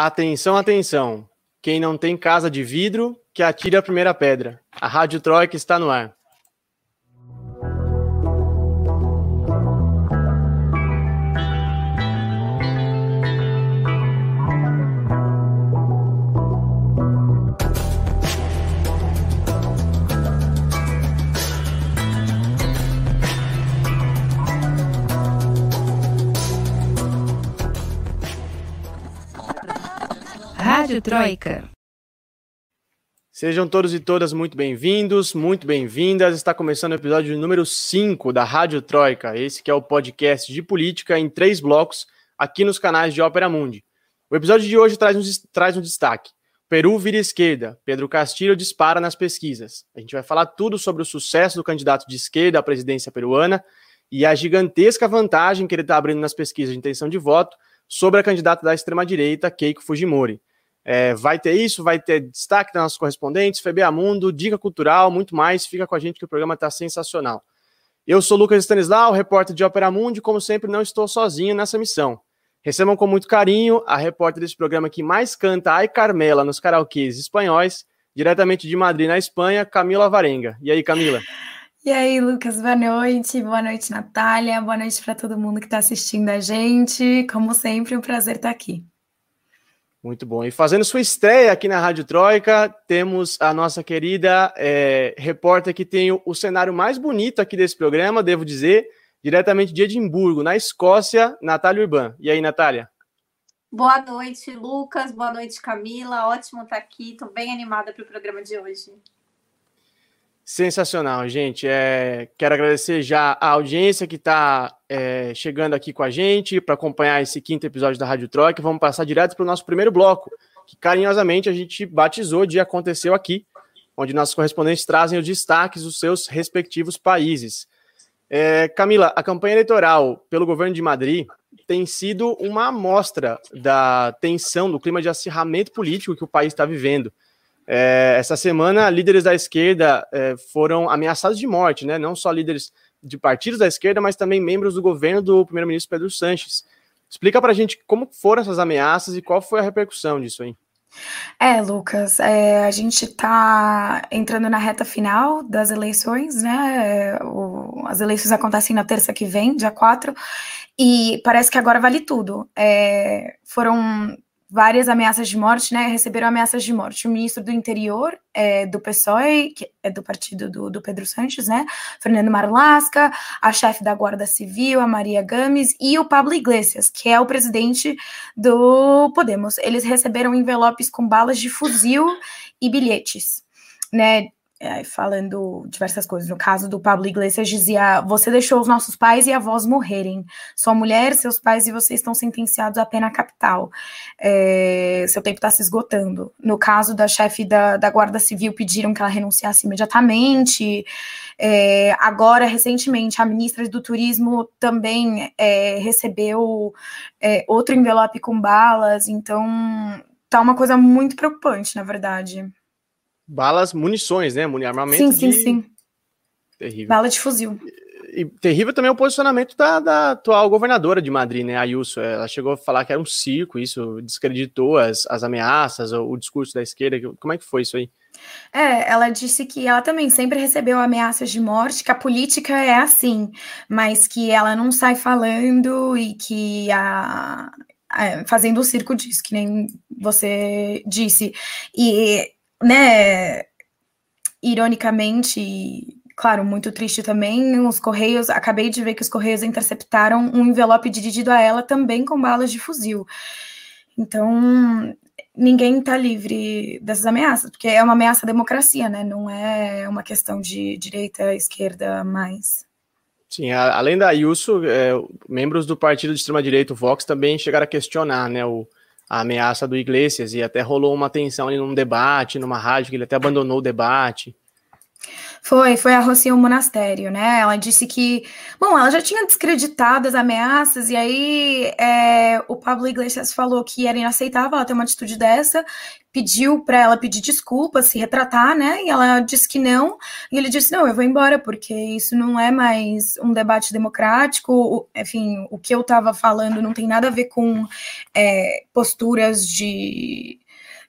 Atenção, atenção. Quem não tem casa de vidro, que atire a primeira pedra. A Rádio Troika está no ar. Rádio Troika. Sejam todos e todas muito bem-vindos, muito bem-vindas. Está começando o episódio número 5 da Rádio Troika, esse que é o podcast de política em três blocos aqui nos canais de Ópera Mundi. O episódio de hoje traz um, traz um destaque. Peru vira esquerda, Pedro Castilho dispara nas pesquisas. A gente vai falar tudo sobre o sucesso do candidato de esquerda à presidência peruana e a gigantesca vantagem que ele está abrindo nas pesquisas de intenção de voto sobre a candidata da extrema-direita, Keiko Fujimori. É, vai ter isso, vai ter destaque das nossos correspondentes, FBA Mundo, dica cultural, muito mais. Fica com a gente que o programa está sensacional. Eu sou Lucas Stanislau, repórter de Ópera Mundi, e como sempre não estou sozinho nessa missão. Recebam com muito carinho a repórter desse programa que mais canta Ai Carmela nos karaokês espanhóis, diretamente de Madrid, na Espanha, Camila Varenga. E aí, Camila? E aí, Lucas, boa noite. Boa noite, Natália. Boa noite para todo mundo que está assistindo a gente. Como sempre, um prazer estar aqui. Muito bom. E fazendo sua estreia aqui na Rádio Troika, temos a nossa querida é, repórter que tem o, o, cenário mais bonito aqui desse programa, devo dizer, diretamente de Edimburgo, na Escócia, Natália Urban. E aí, Natália? Boa noite, Lucas. Boa noite, Camila. Ótimo estar aqui. Estou bem animada para o programa de hoje. Sensacional, gente. É, quero agradecer já a audiência que está é, chegando aqui com a gente para acompanhar esse quinto episódio da Rádio Troca. Vamos passar direto para o nosso primeiro bloco, que carinhosamente a gente batizou de Aconteceu Aqui, onde nossos correspondentes trazem os destaques dos seus respectivos países. É, Camila, a campanha eleitoral pelo governo de Madrid tem sido uma amostra da tensão, do clima de acirramento político que o país está vivendo. É, essa semana, líderes da esquerda é, foram ameaçados de morte, né? Não só líderes de partidos da esquerda, mas também membros do governo do primeiro-ministro Pedro Sanches. Explica para a gente como foram essas ameaças e qual foi a repercussão disso aí. É, Lucas, é, a gente está entrando na reta final das eleições, né? O, as eleições acontecem na terça que vem, dia 4, e parece que agora vale tudo. É, foram várias ameaças de morte, né? Receberam ameaças de morte. O ministro do Interior é, do PSOE, que é do partido do, do Pedro Sanches, né? Fernando Marlasca, a chefe da Guarda Civil, a Maria Gomes, e o Pablo Iglesias, que é o presidente do Podemos. Eles receberam envelopes com balas de fuzil e bilhetes, né? É, falando diversas coisas. No caso do Pablo Iglesias, dizia: Você deixou os nossos pais e avós morrerem. Sua mulher, seus pais e você estão sentenciados à pena capital. É, seu tempo está se esgotando. No caso da chefe da, da Guarda Civil, pediram que ela renunciasse imediatamente. É, agora, recentemente, a ministra do Turismo também é, recebeu é, outro envelope com balas. Então, tá uma coisa muito preocupante, na verdade balas, munições, né? Armamento sim, sim, de... sim. Terrível. Bala de fuzil. E, terrível também o posicionamento da, da, atual governadora de Madrid, né, Ayuso. Ela chegou a falar que era um circo, isso descreditou as, as ameaças, o, o discurso da esquerda. Como é que foi isso aí? É, ela disse que ela também sempre recebeu ameaças de morte, que a política é assim, mas que ela não sai falando e que a, a fazendo o circo disso, que nem você disse. E né, ironicamente, claro, muito triste também, os Correios, acabei de ver que os Correios interceptaram um envelope dirigido a ela também com balas de fuzil. Então, ninguém está livre dessas ameaças, porque é uma ameaça à democracia, né? Não é uma questão de direita, esquerda, mais. Sim, a, além da Ayuso, é, membros do partido de extrema-direita, o Vox, também chegaram a questionar, né, o, a ameaça do Iglesias e até rolou uma tensão ali num debate, numa rádio, que ele até abandonou o debate. Foi, foi a Rocinha Monastério, né? Ela disse que, bom, ela já tinha descreditado as ameaças, e aí é, o Pablo Iglesias falou que era inaceitável ela ter uma atitude dessa, pediu para ela pedir desculpas, se retratar, né? E ela disse que não, e ele disse: não, eu vou embora, porque isso não é mais um debate democrático, enfim, o que eu estava falando não tem nada a ver com é, posturas de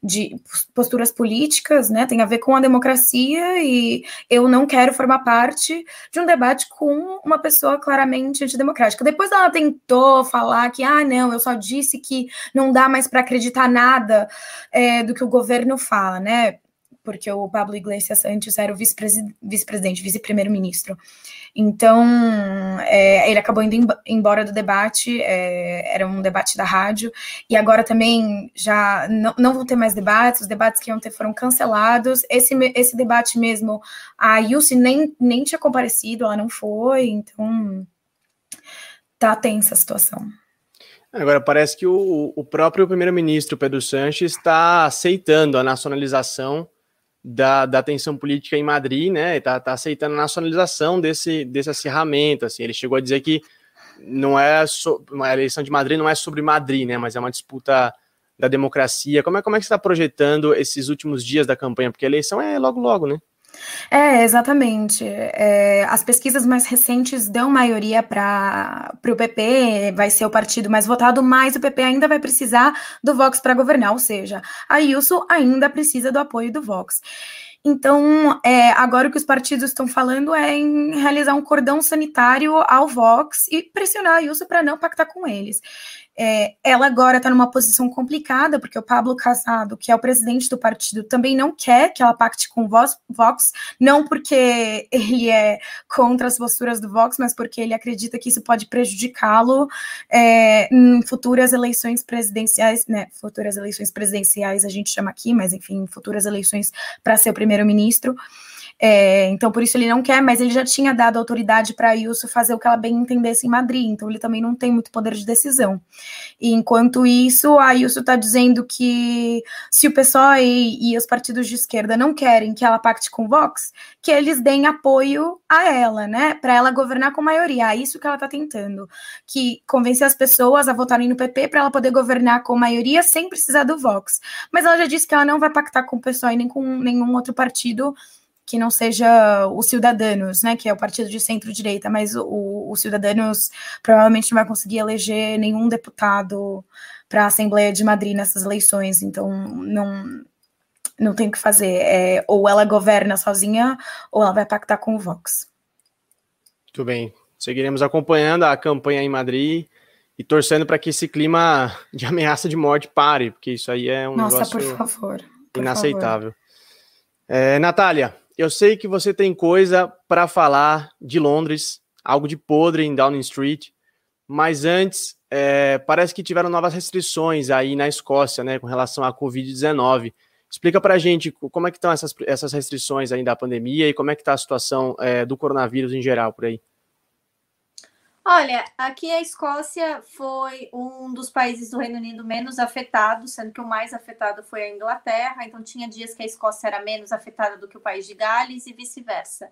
de posturas políticas, né? Tem a ver com a democracia e eu não quero formar parte de um debate com uma pessoa claramente antidemocrática. Depois ela tentou falar que, ah, não, eu só disse que não dá mais para acreditar nada é, do que o governo fala, né? Porque o Pablo Iglesias antes era o vice-presidente, vice-primeiro-ministro. Então, é, ele acabou indo embora do debate, é, era um debate da rádio, e agora também já não, não vão ter mais debates, os debates que iam ter foram cancelados. Esse, esse debate mesmo, a Yussi nem, nem tinha comparecido, ela não foi, então tá tensa a situação. Agora, parece que o, o próprio primeiro-ministro Pedro Sanches está aceitando a nacionalização da, da tensão política em Madrid, né? Está tá aceitando a nacionalização desse, desse acirramento. Assim. Ele chegou a dizer que não é so, a eleição de Madrid não é sobre Madrid, né? Mas é uma disputa da democracia. Como é, como é que você está projetando esses últimos dias da campanha? Porque a eleição é logo, logo, né? É, exatamente. É, as pesquisas mais recentes dão maioria para o PP, vai ser o partido mais votado, mas o PP ainda vai precisar do Vox para governar, ou seja, a Wilson ainda precisa do apoio do Vox. Então, é, agora o que os partidos estão falando é em realizar um cordão sanitário ao Vox e pressionar a Wilson para não pactar com eles. É, ela agora está numa posição complicada, porque o Pablo Casado, que é o presidente do partido, também não quer que ela pacte com o Vox, não porque ele é contra as posturas do Vox, mas porque ele acredita que isso pode prejudicá-lo é, em futuras eleições presidenciais, né? Futuras eleições presidenciais a gente chama aqui, mas enfim, futuras eleições para ser o primeiro-ministro. É, então, por isso ele não quer, mas ele já tinha dado autoridade para a Ayuso fazer o que ela bem entendesse em Madrid, então ele também não tem muito poder de decisão. E enquanto isso, a Ayuso está dizendo que se o PSOE e, e, os partidos de esquerda não querem que ela pacte com o Vox, que eles deem apoio a ela, né, para ela governar com maioria. É isso que ela está tentando, que convencer as pessoas a votarem no PP para ela poder governar com maioria sem precisar do Vox. Mas ela já disse que ela não vai pactar com o PSOE nem com nenhum outro partido que não seja o Cidadanos, né, que é o partido de centro-direita, mas o, o Cidadanos provavelmente não vai conseguir eleger nenhum deputado para a Assembleia de Madrid nessas eleições, então não, não tem o que fazer. É, ou ela governa sozinha, ou ela vai pactar com o Vox. Muito bem. Seguiremos acompanhando a campanha em Madrid e torcendo para que esse clima de ameaça de morte pare, porque isso aí é um Nossa, negócio por favor, por inaceitável. Favor. É, Natália, eu sei que você tem coisa para falar de Londres, algo de podre em Downing Street, mas antes, é, parece que tiveram novas restrições aí na Escócia, né, com relação à Covid-19. Explica para a gente como é que estão essas, essas restrições aí da pandemia e como é que está a situação é, do coronavírus em geral por aí. Olha, aqui a Escócia foi um dos países do Reino Unido menos afetado, sendo que o mais afetado foi a Inglaterra. Então, tinha dias que a Escócia era menos afetada do que o país de Gales e vice-versa.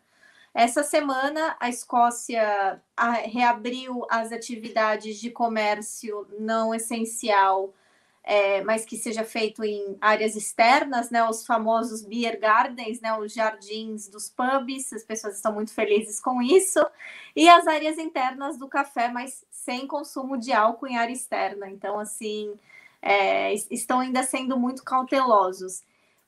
Essa semana, a Escócia reabriu as atividades de comércio não essencial é, mas que seja feito em áreas externas, né? Os famosos beer gardens, né? Os jardins dos pubs, as pessoas estão muito felizes com isso. E as áreas internas do café, mas sem consumo de álcool em área externa. Então, assim, é, estão ainda sendo muito cautelosos.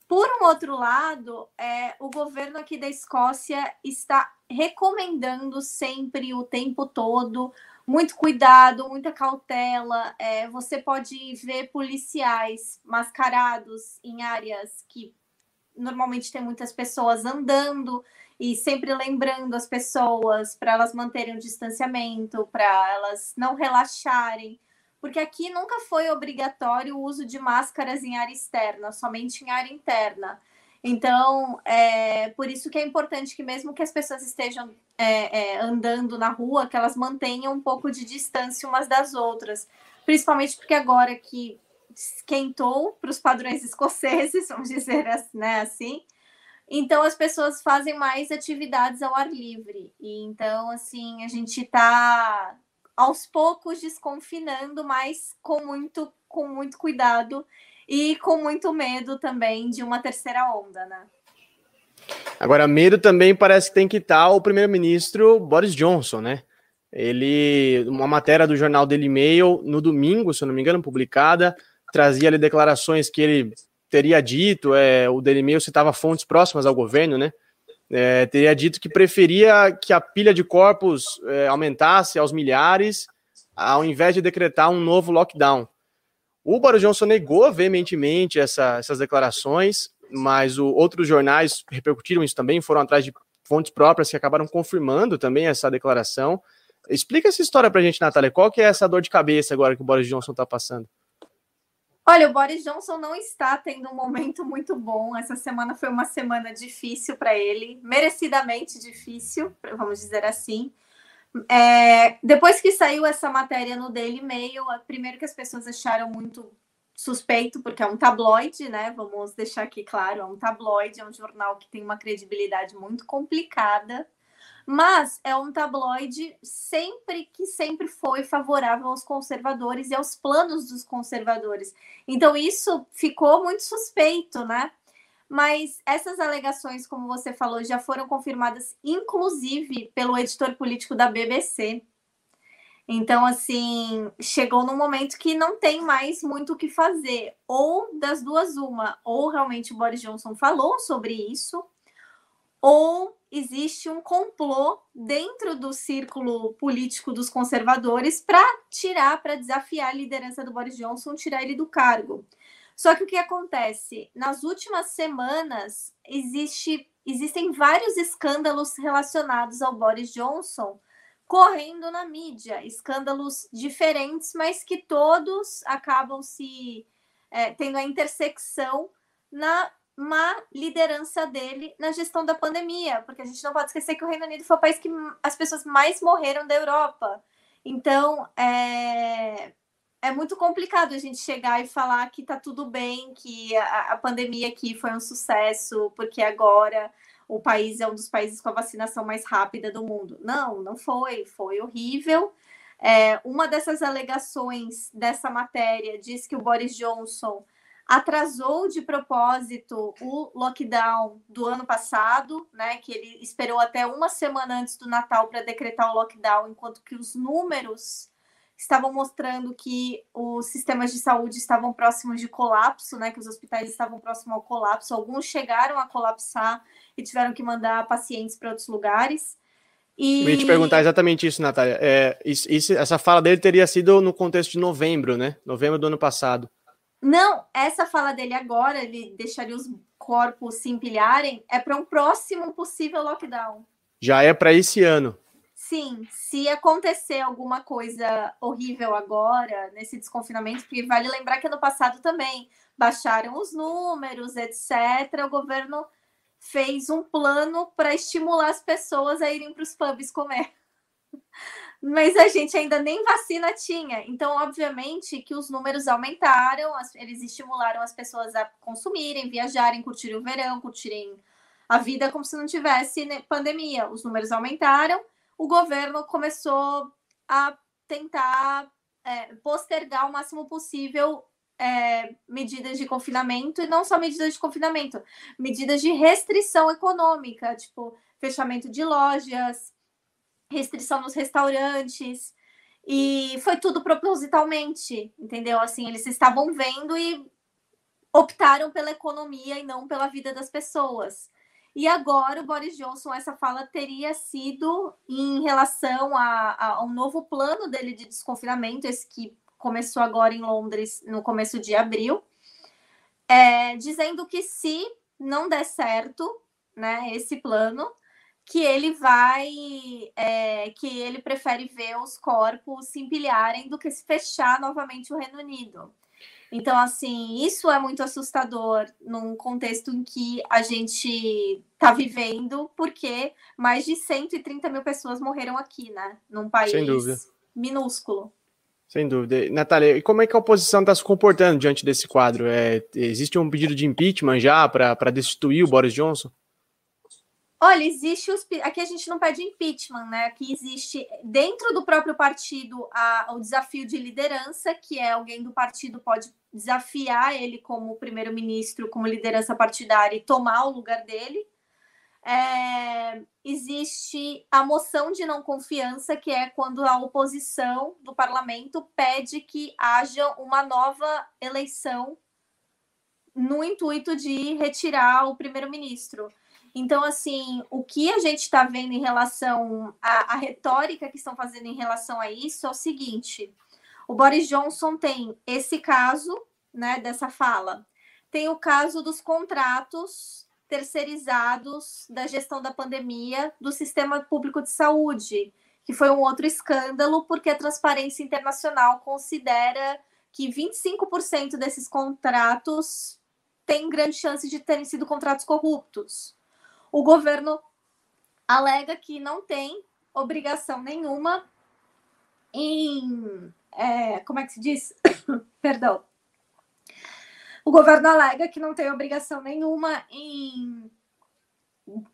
Por um outro lado, é, o governo aqui da Escócia está recomendando sempre o tempo todo muito cuidado, muita cautela. É, você pode ver policiais mascarados em áreas que normalmente tem muitas pessoas andando e sempre lembrando as pessoas para elas manterem o distanciamento, para elas não relaxarem, porque aqui nunca foi obrigatório o uso de máscaras em área externa, somente em área interna. Então, é por isso que é importante que mesmo que as pessoas estejam é, é, andando na rua, que elas mantenham um pouco de distância umas das outras. Principalmente porque agora que esquentou para os padrões escoceses, vamos dizer né, assim, Então as pessoas fazem mais atividades ao ar livre. E então, assim, a gente está aos poucos desconfinando, mas com muito, com muito cuidado e com muito medo também de uma terceira onda, né? Agora, medo também parece que tem que estar o primeiro-ministro Boris Johnson, né? Ele, uma matéria do jornal Daily Mail, no domingo, se eu não me engano, publicada, trazia ali declarações que ele teria dito, é, o Daily Mail citava fontes próximas ao governo, né? É, teria dito que preferia que a pilha de corpos é, aumentasse aos milhares, ao invés de decretar um novo lockdown. O Boris Johnson negou veementemente essa, essas declarações, mas o, outros jornais repercutiram isso também, foram atrás de fontes próprias que acabaram confirmando também essa declaração. Explica essa história para a gente, Natália. Qual que é essa dor de cabeça agora que o Boris Johnson está passando? Olha, o Boris Johnson não está tendo um momento muito bom. Essa semana foi uma semana difícil para ele, merecidamente difícil, vamos dizer assim. É, depois que saiu essa matéria no Daily Mail, primeiro que as pessoas acharam muito suspeito, porque é um tabloide, né? Vamos deixar aqui claro, é um tabloide, é um jornal que tem uma credibilidade muito complicada mas é um tabloide sempre que sempre foi favorável aos conservadores e aos planos dos conservadores. Então isso ficou muito suspeito, né? Mas essas alegações, como você falou, já foram confirmadas, inclusive pelo editor político da BBC. Então, assim, chegou num momento que não tem mais muito o que fazer. Ou das duas, uma, ou realmente o Boris Johnson falou sobre isso, ou existe um complô dentro do círculo político dos conservadores para tirar, para desafiar a liderança do Boris Johnson, tirar ele do cargo. Só que o que acontece? Nas últimas semanas, existe, existem vários escândalos relacionados ao Boris Johnson correndo na mídia, escândalos diferentes, mas que todos acabam se é, tendo a intersecção na má liderança dele na gestão da pandemia, porque a gente não pode esquecer que o Reino Unido foi o país que as pessoas mais morreram da Europa. Então, é, é muito complicado a gente chegar e falar que tá tudo bem, que a, a pandemia aqui foi um sucesso, porque agora o país é um dos países com a vacinação mais rápida do mundo. Não, não foi, foi horrível. É, uma dessas alegações dessa matéria diz que o Boris Johnson atrasou de propósito o lockdown do ano passado, né? Que ele esperou até uma semana antes do Natal para decretar o lockdown, enquanto que os números estavam mostrando que os sistemas de saúde estavam próximos de colapso, né? Que os hospitais estavam próximos ao colapso. Alguns chegaram a colapsar e tiveram que mandar pacientes para outros lugares. E... Eu ia te perguntar exatamente isso, Natália. É, isso, isso, essa fala dele teria sido no contexto de novembro, né? Novembro do ano passado. Não, essa fala dele agora, ele deixaria os corpos se empilharem, é para um próximo possível lockdown. Já é para esse ano. Sim, se acontecer alguma coisa horrível agora, nesse desconfinamento, porque vale lembrar que ano passado também baixaram os números, etc., o governo fez um plano para estimular as pessoas a irem para os pubs comer mas a gente ainda nem vacina tinha. Então, obviamente, que os números aumentaram, eles estimularam as pessoas a consumirem, viajarem, curtirem o verão, curtirem a vida como se não tivesse né, pandemia. Os números aumentaram, o governo começou a tentar é, postergar o máximo possível é, medidas de confinamento, e não só medidas de confinamento, medidas de restrição econômica, tipo fechamento de lojas, restrição nos restaurantes. E foi tudo propositalmente, entendeu? Assim, eles estavam vendo e optaram pela economia e não pela vida das pessoas. E agora o Boris Johnson, essa fala teria sido em relação a, a, um novo plano dele de desconfinamento, esse que começou agora em Londres no começo de abril, é, dizendo que se não der certo né, esse plano, que ele vai, é, que ele prefere ver os corpos se empilharem do que se fechar novamente o Reino Unido. Então, assim, isso é muito assustador num contexto em que a gente está vivendo, porque mais de 130 mil pessoas morreram aqui, né? Num país minúsculo. Sem dúvida. Natália, e como é que a oposição está se comportando diante desse quadro? É, existe um pedido de impeachment já para destituir o Boris Johnson? Olha, existe os. Aqui a gente não pede impeachment, né? Aqui existe dentro do próprio partido a, o desafio de liderança, que é alguém do partido pode desafiar ele como primeiro-ministro, como liderança partidária e tomar o lugar dele. É, existe a moção de não confiança, que é quando a oposição do parlamento pede que haja uma nova eleição no intuito de retirar o primeiro-ministro. Então, assim, o que a gente está vendo em relação à, à, retórica que estão fazendo em relação a isso é o seguinte: o Boris Johnson tem esse caso, né, dessa fala, tem o caso dos contratos terceirizados da gestão da pandemia do sistema público de saúde, que foi um outro escândalo, porque a Transparência Internacional considera que 25% desses contratos têm grande chance de terem sido contratos corruptos. O governo alega que não tem obrigação nenhuma em. É, como é que se diz? Perdão. O governo alega que não tem obrigação nenhuma em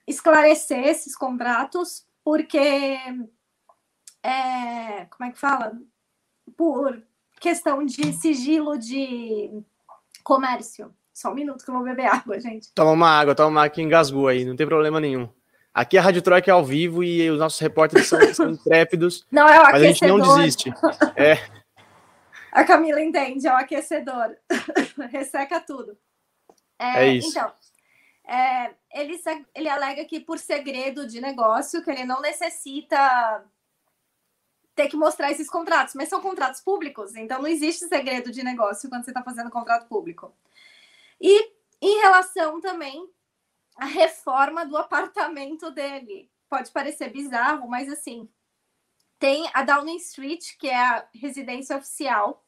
esclarecer esses contratos, porque. É, como é que fala? Por questão de sigilo de comércio. Só um minuto que eu vou beber água, gente. Toma uma água, toma uma água que engasgou aí, não tem problema nenhum. Aqui a Rádio Troika é ao vivo e os nossos repórteres são, são intrépidos. Não, é o mas a gente não desiste. É. A Camila entende, é o aquecedor. Resseca tudo. É, é isso. Então, é, ele, ele alega que por segredo de negócio, que ele não necessita ter que mostrar esses contratos, mas são contratos públicos, então não existe segredo de negócio quando você está fazendo contrato público. E em relação também à reforma do apartamento dele. Pode parecer bizarro, mas assim, tem a Downing Street, que é a residência oficial,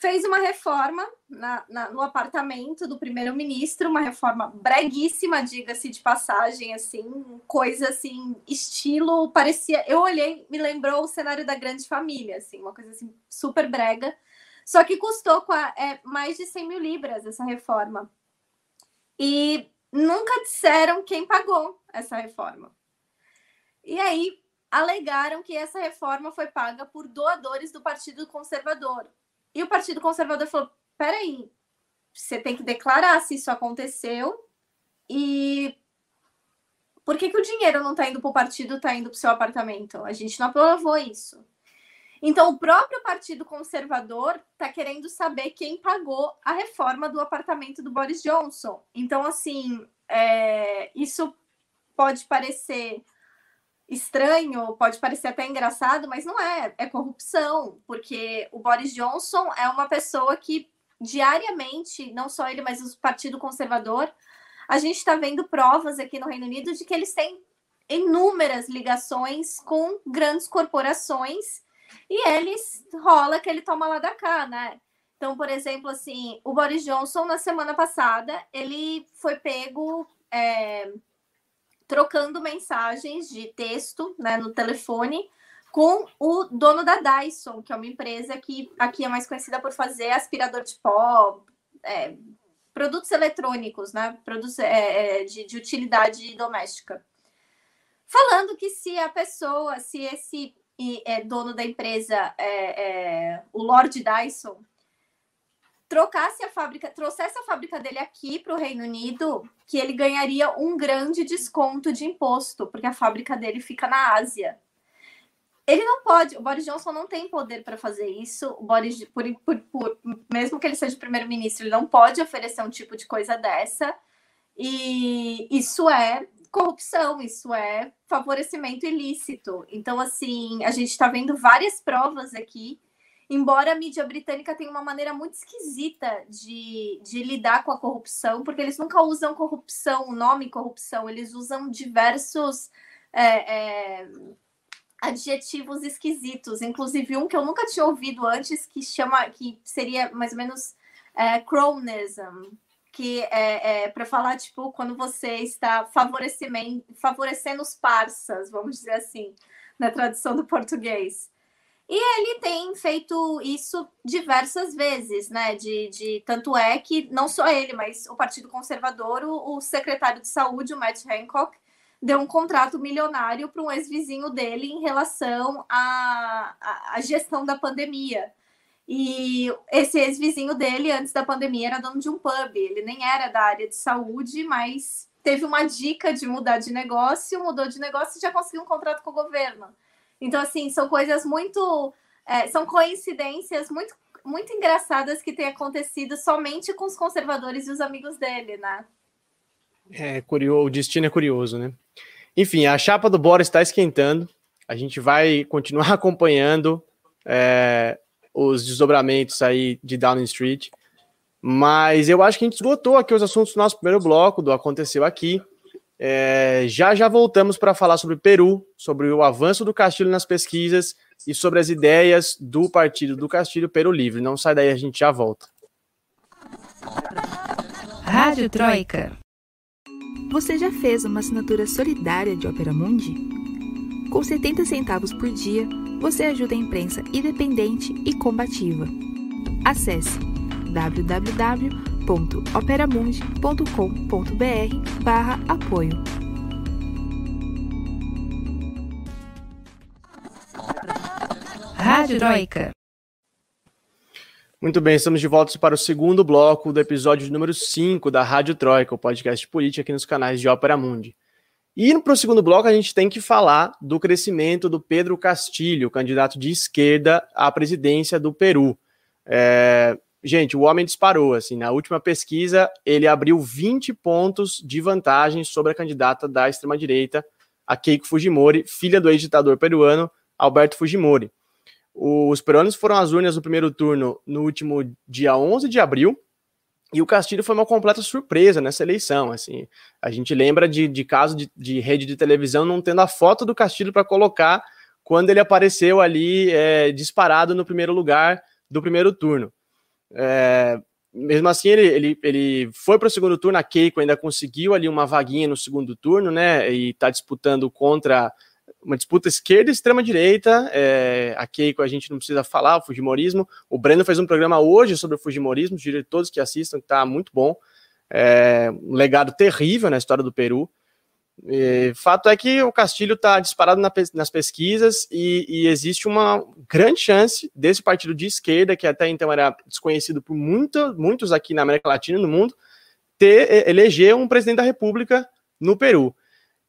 fez uma reforma na, na, no apartamento do primeiro-ministro, uma reforma breguíssima, diga-se de passagem, assim, coisa assim, estilo, parecia, eu olhei, me lembrou o cenário da Grande Família, assim, uma coisa assim, super brega, só que custou é, mais de 100 mil libras essa reforma. E nunca disseram quem pagou essa reforma. E aí alegaram que essa reforma foi paga por doadores do Partido Conservador. E o Partido Conservador falou: peraí, você tem que declarar se isso aconteceu e por que, que o dinheiro não está indo para o partido, está indo para o seu apartamento? A gente não aprovou isso. Então, o próprio Partido Conservador está querendo saber quem pagou a reforma do apartamento do Boris Johnson. Então, assim, é, isso pode parecer estranho, pode parecer até engraçado, mas não é. É corrupção, porque o Boris Johnson é uma pessoa que diariamente, não só ele, mas o Partido Conservador, a gente está vendo provas aqui no Reino Unido de que eles têm inúmeras ligações com grandes corporações e eles rola que ele toma lá da cá, né? Então, por exemplo, assim, o Boris Johnson, na semana passada, ele foi pego é, trocando mensagens de texto né, no telefone com o dono da Dyson, que é uma empresa que aqui é mais conhecida por fazer aspirador de pó, é, produtos eletrônicos, né? Produtos é, é de, de utilidade doméstica. Falando que se a pessoa, se esse e é dono da empresa, é, é, o Lord Dyson, trocasse a fábrica, trouxesse a fábrica dele aqui para o Reino Unido, que ele ganharia um grande desconto de imposto, porque a fábrica dele fica na Ásia. Ele não pode, o Boris Johnson não tem poder para fazer isso. O Boris, por, por, por, mesmo que ele seja primeiro-ministro, ele não pode oferecer um tipo de coisa dessa. E isso é corrupção, isso é favorecimento ilícito. Então, assim, a gente está vendo várias provas aqui, embora a mídia britânica tenha uma maneira muito esquisita de, de lidar com a corrupção, porque eles nunca usam corrupção, o nome corrupção, eles usam diversos. É, é, adjetivos esquisitos, inclusive um que eu nunca tinha ouvido antes, que chama, que seria mais ou menos é, cronism, que é, é para falar, tipo, quando você está favorecendo os parças, vamos dizer assim, na tradução do português. E ele tem feito isso diversas vezes, né? De, de tanto é que não só ele, mas o Partido Conservador, o, o secretário de Saúde, o Matt Hancock, deu um contrato milionário para um ex-vizinho dele em relação à, à, gestão da pandemia. E esse ex-vizinho dele, antes da pandemia, era dono de um pub. Ele nem era da área de saúde, mas teve uma dica de mudar de negócio, mudou de negócio e já conseguiu um contrato com o governo. Então, assim, são coisas muito. É, são coincidências muito, muito engraçadas que têm acontecido somente com os conservadores e os amigos dele, né? É curioso, o destino é curioso, né? Enfim, a chapa do Bora está esquentando. A gente vai continuar acompanhando é, os desdobramentos aí de Downing Street. Mas eu acho que a gente esgotou aqui os assuntos do nosso primeiro bloco, do Aconteceu Aqui. É, já já voltamos para falar sobre Peru, sobre o avanço do Castilho nas pesquisas e sobre as ideias do partido do Castilho Peru Livre. Não sai daí, a gente já volta. Rádio Troika. Você já fez uma assinatura solidária de Opera Mundi? Com 70 centavos por dia, você ajuda a imprensa independente e combativa. Acesse www.operamundi.com.br barra apoio. Rádio Troika. Muito bem, estamos de volta para o segundo bloco do episódio número 5 da Rádio Troika, o podcast de política aqui nos canais de Ópera Mundi. E para o segundo bloco, a gente tem que falar do crescimento do Pedro Castilho, candidato de esquerda à presidência do Peru. É, gente, o homem disparou. Assim, na última pesquisa, ele abriu 20 pontos de vantagem sobre a candidata da extrema-direita, a Keiko Fujimori, filha do ex-ditador peruano Alberto Fujimori. Os peruanos foram às urnas no primeiro turno no último dia 11 de abril, e o Castilho foi uma completa surpresa nessa eleição. Assim, a gente lembra de, de caso de, de rede de televisão não tendo a foto do Castilho para colocar quando ele apareceu ali é, disparado no primeiro lugar do primeiro turno. É, mesmo assim, ele, ele, ele foi para o segundo turno. A Keiko ainda conseguiu ali uma vaguinha no segundo turno, né? E está disputando contra uma disputa esquerda e extrema-direita. É, a Keiko a gente não precisa falar, o Fujimorismo. O Breno fez um programa hoje sobre o Fujimorismo, de todos que assistam, que está muito bom. É, um legado terrível na história do Peru. E, fato é que o Castilho está disparado na, nas pesquisas e, e, existe uma grande chance desse partido de esquerda, que até então era desconhecido por muito, muitos aqui na América Latina e no mundo, ter, eleger um presidente da República no Peru.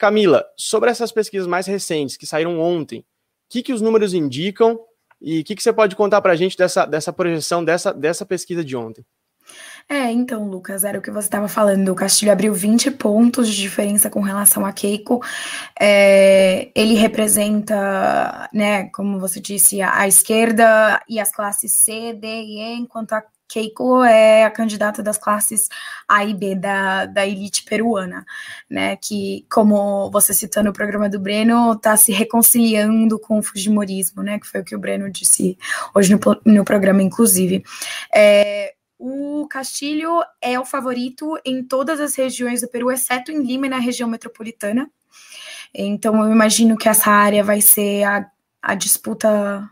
Camila, sobre essas pesquisas mais recentes que saíram ontem, o que, que os números indicam e o que, que você pode contar para a gente dessa, dessa projeção dessa, dessa pesquisa de ontem? É, então, Lucas, era o que você estava falando. O Castilho abriu 20 pontos de diferença com relação a Keiko. É, ele representa, né, como você disse, a, a, esquerda e as classes C, D e E, enquanto a Keiko é a candidata das classes A e B da, da elite peruana, né? Que, como você citou no programa do Breno, está se reconciliando com o Fujimorismo, né? Que foi o que o Breno disse hoje no, no programa, inclusive. É, o Castilho é o favorito em todas as regiões do Peru, exceto em Lima e na região metropolitana. Então, eu imagino que essa área vai ser a, a disputa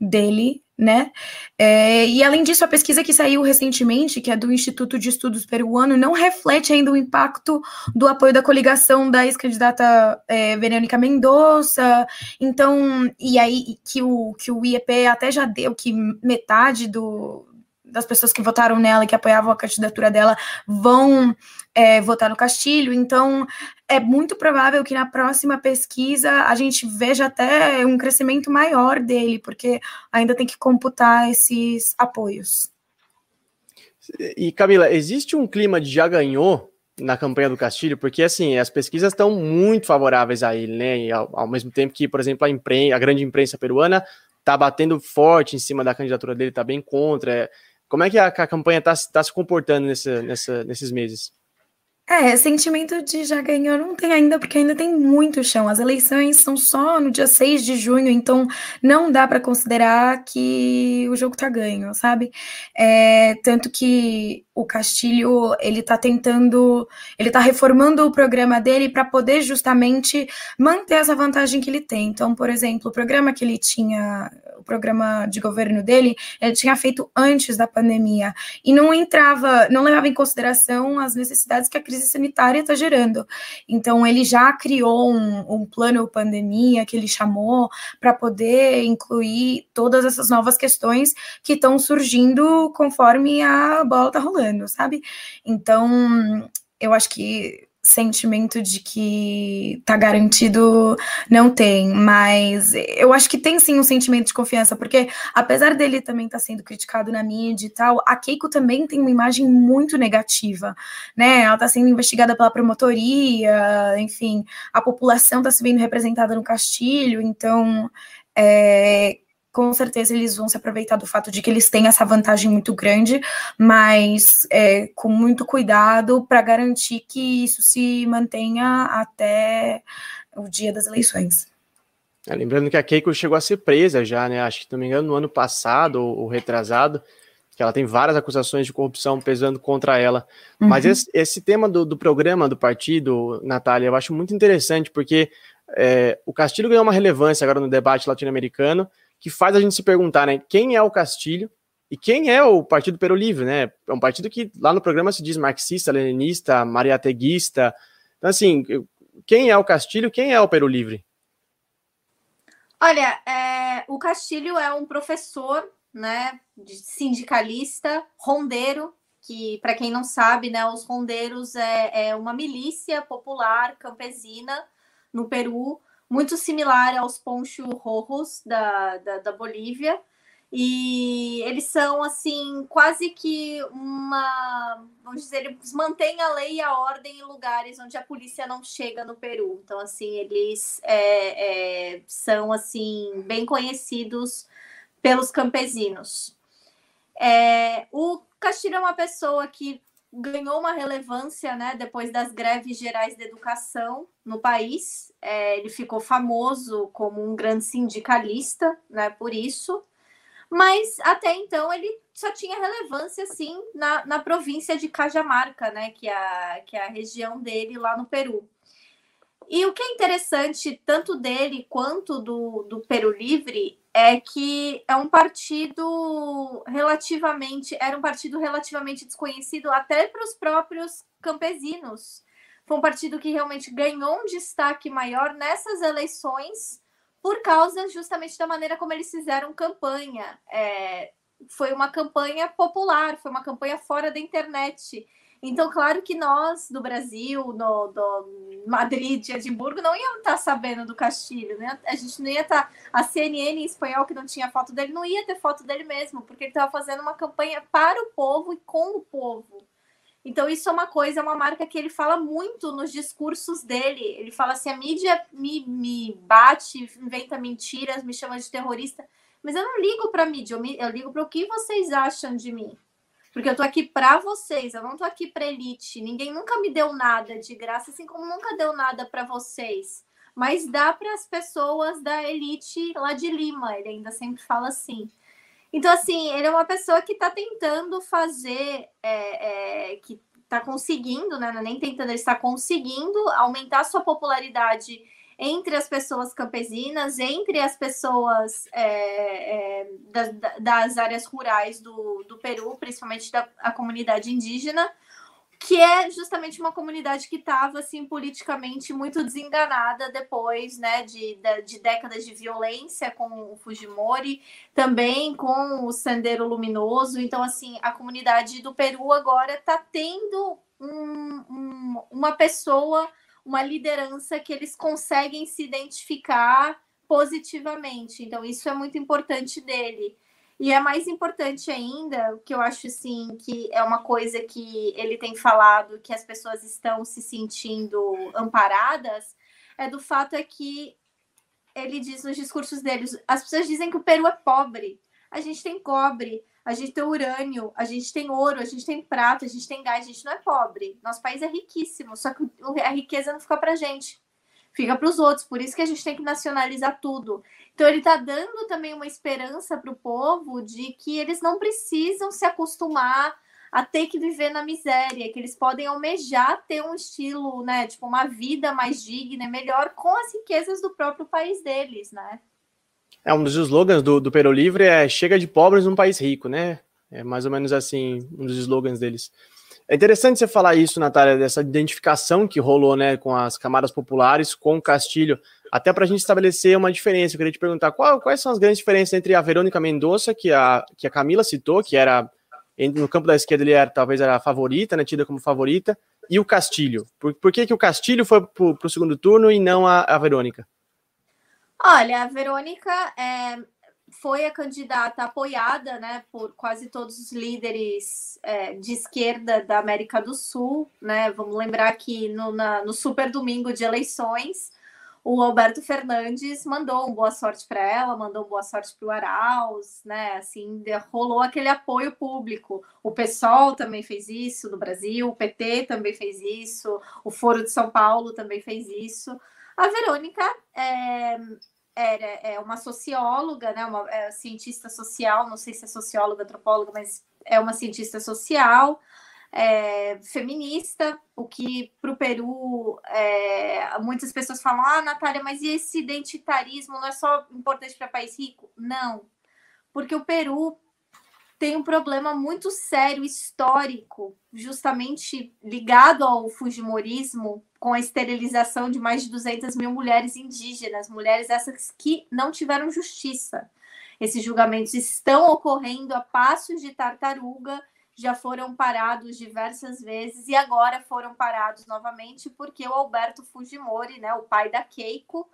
dele né? É, e além disso, a pesquisa que saiu recentemente, que é do Instituto de Estudos Peruano, não reflete ainda o impacto do apoio da coligação da ex-candidata é, Verônica Mendonça. Então, e aí que o, que o IEP até já deu que metade do, das pessoas que votaram nela e que apoiavam a candidatura dela vão é, votar no Castilho. Então, é muito provável que na próxima pesquisa a gente veja até um crescimento maior dele, porque ainda tem que computar esses apoios. E Camila, existe um clima de já ganhou na campanha do Castilho, porque assim, as pesquisas estão muito favoráveis a ele, né? E ao, ao mesmo tempo que, por exemplo, a, imprensa, a grande imprensa peruana está batendo forte em cima da candidatura dele, está bem contra. Como é que a, a campanha está tá se comportando nessa, nesses meses? É, sentimento de já ganhou não tem ainda, porque ainda tem muito chão. As eleições são só no dia 6 de junho, então não dá para considerar que o jogo tá ganho, sabe? É, tanto que o Castilho, ele tá tentando, ele tá reformando o programa dele para poder justamente manter essa vantagem que ele tem. Então, por exemplo, o programa que ele tinha, programa de governo dele, ele tinha feito antes da pandemia e não entrava, não levava em consideração as necessidades que a crise sanitária está gerando. Então, ele já criou um, um plano pandemia que ele chamou para poder incluir todas essas novas questões que estão surgindo conforme a bola está rolando, sabe? Então, eu acho que sentimento de que tá garantido não tem, mas eu acho que tem sim um sentimento de confiança, porque apesar dele também estar tá sendo criticado na mídia e tal, a Keiko também tem uma imagem muito negativa, né? Ela tá sendo investigada pela promotoria, enfim, a população tá se vendo representada no Castilho, então é, com certeza eles vão se aproveitar do fato de que eles têm essa vantagem muito grande, mas é, com muito cuidado para garantir que isso se mantenha até o dia das eleições. É, lembrando que a Keiko chegou a ser presa já, né? Acho que, se não me engano, no ano passado ou, ou retrasado, que ela tem várias acusações de corrupção pesando contra ela. Uhum. Mas esse, esse tema do, do, programa do partido, Natália, eu acho muito interessante, porque é, o Castilho ganhou uma relevância agora no debate latino-americano, que faz a gente se perguntar, né, quem é o Castilho e quem é o Partido Peru Livre, né? É um partido que lá no programa se diz marxista, leninista, mariateguista. Então, assim, quem é o Castilho, quem é o Peru Livre? Olha, é, o Castilho é um professor, né, sindicalista, rondeiro, que, para quem não sabe, né, os rondeiros é, é uma milícia popular campesina no Peru, muito similar aos Poncho Rojos da, da, da, Bolívia. E eles são, assim, quase que uma. Vamos dizer, eles mantêm a lei e a ordem em lugares onde a polícia não chega no Peru. Então, assim, eles é, é, são, assim, bem conhecidos pelos campesinos. É, o Castilho é uma pessoa que ganhou uma relevância né, depois das greves gerais de educação no país. É, ele ficou famoso como um grande sindicalista, né, por isso. Mas até então ele só tinha relevância assim na, na província de Cajamarca, né, que é, a, que é a região dele lá no Peru. E o que é interessante, tanto dele quanto do, do Peru Livre, é que é um partido relativamente, era um partido relativamente desconhecido até para os próprios campesinos. Foi um partido que realmente ganhou um destaque maior nessas eleições por causa justamente da maneira como eles fizeram campanha. É, foi uma campanha popular, foi uma campanha fora da internet. Então, claro que nós, do Brasil, no, do Madrid, Edimburgo, não íamos estar sabendo do Castilho, né? A gente não ia estar. A CNN em espanhol, que não tinha foto dele, não ia ter foto dele mesmo, porque ele estava fazendo uma campanha para o povo e com o povo. Então, isso é uma coisa, é uma marca que ele fala muito nos discursos dele. Ele fala assim: a mídia me, me bate, inventa mentiras, me chama de terrorista, mas eu não ligo para a mídia, eu, me, eu ligo para o que vocês acham de mim. Porque eu tô aqui para vocês, eu não tô aqui para elite. Ninguém nunca me deu nada de graça, assim como nunca deu nada para vocês. Mas dá para as pessoas da elite lá de Lima, ele ainda sempre fala assim. Então, assim, ele é uma pessoa que está tentando fazer, é, é, que está conseguindo, né? É nem tentando, ele está conseguindo aumentar sua popularidade entre as pessoas campesinas, entre as pessoas é, é, das, das, áreas rurais do, do Peru, principalmente da comunidade indígena, que é justamente uma comunidade que estava assim politicamente muito desenganada depois né, de, de, décadas de violência com o Fujimori, também com o Sendero Luminoso. Então, assim, a comunidade do Peru agora está tendo um, um, uma pessoa uma liderança que eles conseguem se identificar positivamente. Então, isso é muito importante dele. E é mais importante ainda, o que eu acho assim, que é uma coisa que ele tem falado, que as pessoas estão se sentindo amparadas, é do fato é que ele diz nos discursos deles, as pessoas dizem que o Peru é pobre. A gente tem cobre, a gente tem urânio, a gente tem ouro, a gente tem prata, a gente tem gás, a gente não é pobre. Nosso país é riquíssimo, só que a riqueza não fica para gente, fica para os outros. Por isso que a gente tem que nacionalizar tudo. Então ele está dando também uma esperança para o povo de que eles não precisam se acostumar a ter que viver na miséria, que eles podem almejar ter um estilo, né, tipo uma vida mais digna, melhor com as riquezas do próprio país deles, né? É um dos slogans do, do Livre é chega de pobres num país rico, né? É mais ou menos assim um dos slogans deles. É interessante você falar isso, Natália, dessa identificação que rolou né, com as camadas populares, com o Castilho, até para a gente estabelecer uma diferença. Eu queria te perguntar qual, quais são as grandes diferenças entre a Verônica Mendonça, que a, que a Camila citou, que era no campo da esquerda ele era talvez era a favorita, né, tida como favorita, e o Castilho. Por, por que, que o Castilho foi para o segundo turno e não a, a Verônica? Olha, a Verônica é, foi a candidata apoiada né, por quase todos os líderes é, de esquerda da América do Sul. Né? Vamos lembrar que no, na, no super domingo de eleições, o Alberto Fernandes mandou um boa sorte para ela, mandou boa sorte para o Arauz, né? Assim, rolou aquele apoio público. O PSOL também fez isso no Brasil, o PT também fez isso, o Foro de São Paulo também fez isso. A Verônica é, era, é uma socióloga, né, uma é, cientista social, não sei se é socióloga, antropóloga, mas é uma cientista social, é, feminista, o que para o Peru é, muitas pessoas falam: ah, Natália, mas e esse identitarismo não é só importante para país rico? Não, porque o Peru tem um problema muito sério histórico, justamente ligado ao Fujimorismo, com a esterilização de mais de 200 mil mulheres indígenas, mulheres essas que não tiveram justiça. Esses julgamentos estão ocorrendo a passos de tartaruga, já foram parados diversas vezes e agora foram parados novamente porque o Alberto Fujimori, né, o pai da Keiko,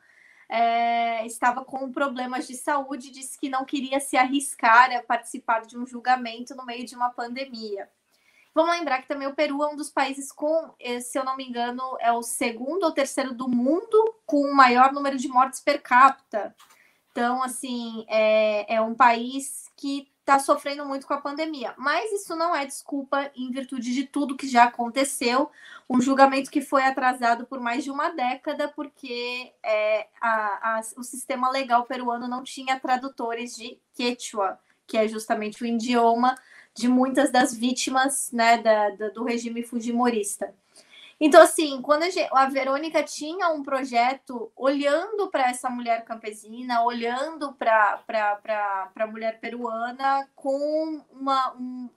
é, estava com problemas de saúde e disse que não queria se arriscar a participar de um julgamento no meio de uma pandemia. Vamos lembrar que também o Peru é um dos países com, eh, se eu não me engano, é o segundo ou terceiro do mundo com o maior número de mortes per capita. Então, assim, é, é um país que está sofrendo muito com a pandemia. Mas isso não é desculpa em virtude de tudo que já aconteceu. Um julgamento que foi atrasado por mais de uma década, porque é, a, a, o sistema legal peruano não tinha tradutores de Quechua, que é justamente o idioma de muitas das vítimas né, da, da, do regime fujimorista. Então, assim, quando a, Verônica tinha um projeto olhando para essa mulher campesina, olhando para a mulher peruana com uma, um,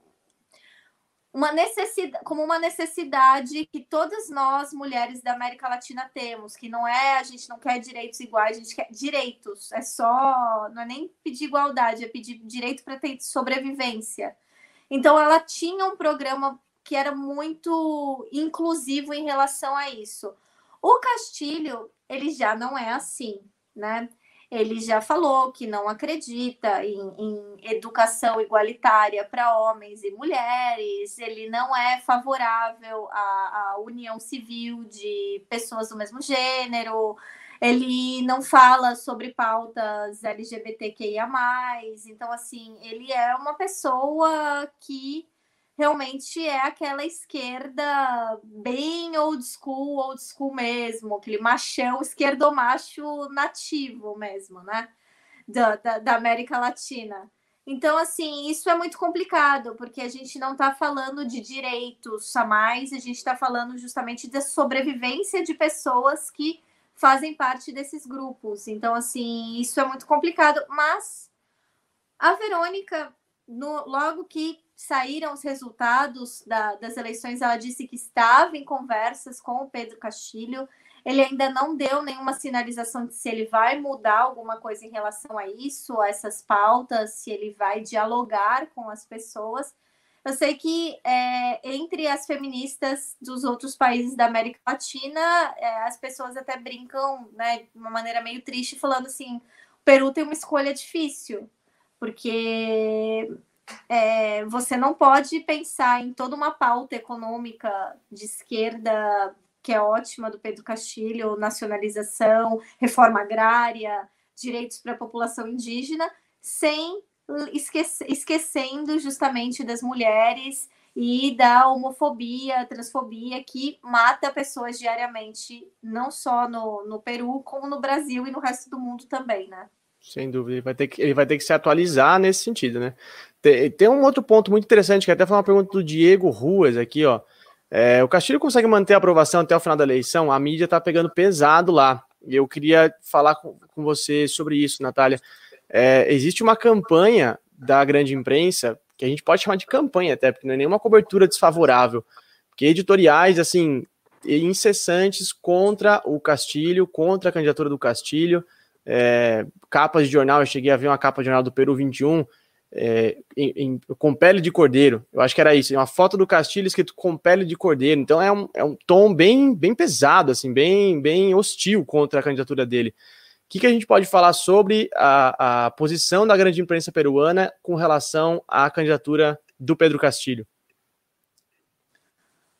uma necessidade, como uma necessidade que todas nós, mulheres da América Latina, temos, que não é a gente não quer direitos iguais, a gente quer direitos, é só, não é nem pedir igualdade, é pedir direito para ter sobrevivência. Então, ela tinha um programa que era muito inclusivo em relação a isso. O Castilho, ele já não é assim, né? Ele já falou que não acredita em, em educação igualitária para homens e mulheres, ele não é favorável à, à união civil de pessoas do mesmo gênero, ele não fala sobre pautas LGBTQIA. Então, assim, ele é uma pessoa que realmente é aquela esquerda bem old school, old school mesmo, aquele machão, esquerdomacho nativo mesmo, né? Da, da, da, América Latina. Então, assim, isso é muito complicado, porque a gente não está falando de direitos a mais, a gente está falando justamente da sobrevivência de pessoas que fazem parte desses grupos. Então, assim, isso é muito complicado, mas a Verônica, no, logo que saíram os resultados da, das eleições, ela disse que estava em conversas com o Pedro Castilho. Ele ainda não deu nenhuma sinalização de se ele vai mudar alguma coisa em relação a isso, a essas pautas, se ele vai dialogar com as pessoas. Eu sei que é, entre as feministas dos outros países da América Latina, é, as pessoas até brincam, né, de uma maneira meio triste, falando assim: o Peru tem uma escolha difícil, porque é, você não pode pensar em toda uma pauta econômica de esquerda que é ótima do Pedro Castilho, nacionalização, reforma agrária, direitos para a população indígena, sem esquece, esquecendo justamente das mulheres e da homofobia, transfobia que mata pessoas diariamente, não só no, no Peru, como no Brasil e no resto do mundo também, né? Sem dúvida, ele vai ter que, ele vai ter que se atualizar nesse sentido, né? Tem, tem um outro ponto muito interessante, que até foi uma pergunta do Diego Ruas aqui, ó. É, o Castilho consegue manter a aprovação até o final da eleição? A mídia tá pegando pesado lá. Eu queria falar com, com você sobre isso, Natália. É, existe uma campanha da grande imprensa, que a gente pode chamar de campanha até, porque não é nenhuma cobertura desfavorável, que editoriais, assim, incessantes contra o Castilho, contra a candidatura do Castilho, é, capas de jornal, eu cheguei a ver uma capa de jornal do Peru 21, é, em, em, com pele de cordeiro, eu acho que era isso, uma foto do Castilho escrito com pele de cordeiro, então é um, é um tom bem, bem pesado, assim, bem, bem hostil contra a candidatura dele. O que, que a gente pode falar sobre a, a posição da grande imprensa peruana com relação à candidatura do Pedro Castilho?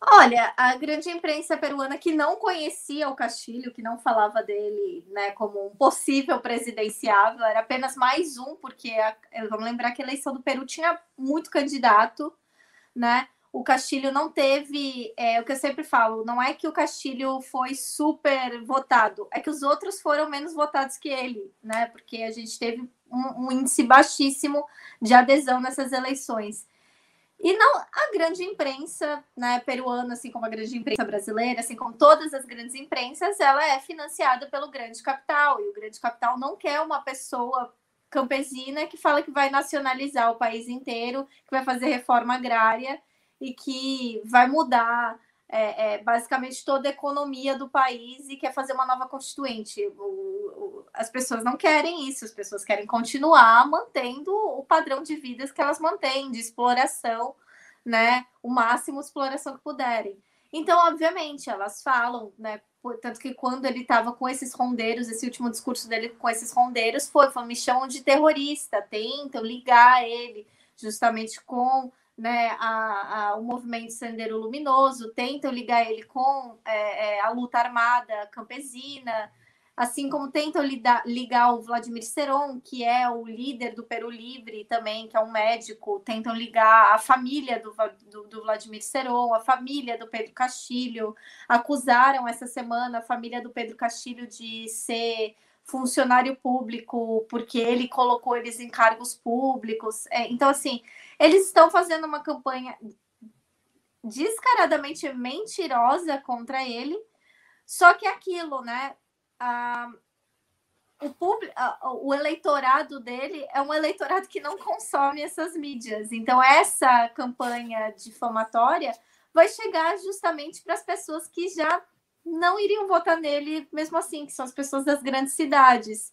Olha, a grande imprensa peruana que não conhecia o Castilho, que não falava dele né, como um possível presidenciável, era apenas mais um, porque a, vamos lembrar que a eleição do Peru tinha muito candidato, né? O Castilho não teve, é, o que eu sempre falo, não é que o Castilho foi super votado, é que os outros foram menos votados que ele, né? Porque a gente teve um, um índice baixíssimo de adesão nessas eleições. E não a grande imprensa né, peruana, assim como a grande imprensa brasileira, assim como todas as grandes imprensas, ela é financiada pelo grande capital. E o grande capital não quer uma pessoa campesina que fala que vai nacionalizar o país inteiro, que vai fazer reforma agrária e que vai mudar é, é, basicamente toda a economia do país e quer fazer uma nova constituinte. O, o, as pessoas não querem isso, as pessoas querem continuar mantendo o padrão de vidas que elas mantêm, de exploração, né? O máximo de exploração que puderem. Então, obviamente, elas falam, né? Tanto que quando ele estava com esses rondeiros, esse último discurso dele com esses rondeiros foi, foi me chamam de terrorista, tentam ligar ele justamente com né, a, a, o movimento Sendero Luminoso, tentam ligar ele com é, é, a luta armada campesina, assim como tentam ligar, ligar o Vladimir Seron, que é o líder do Peru Livre também, que é um médico, tentam ligar a família do, do, do Vladimir Seron, a família do Pedro Castilho, acusaram essa semana a família do Pedro Castilho de ser funcionário público porque ele colocou eles em cargos públicos. É, então, assim, eles estão fazendo uma campanha descaradamente mentirosa contra ele, só que aquilo, né? Ah, o, público, o eleitorado dele é um eleitorado que não consome essas mídias. Então, essa campanha difamatória vai chegar justamente para as pessoas que já não iriam votar nele mesmo assim, que são as pessoas das grandes cidades.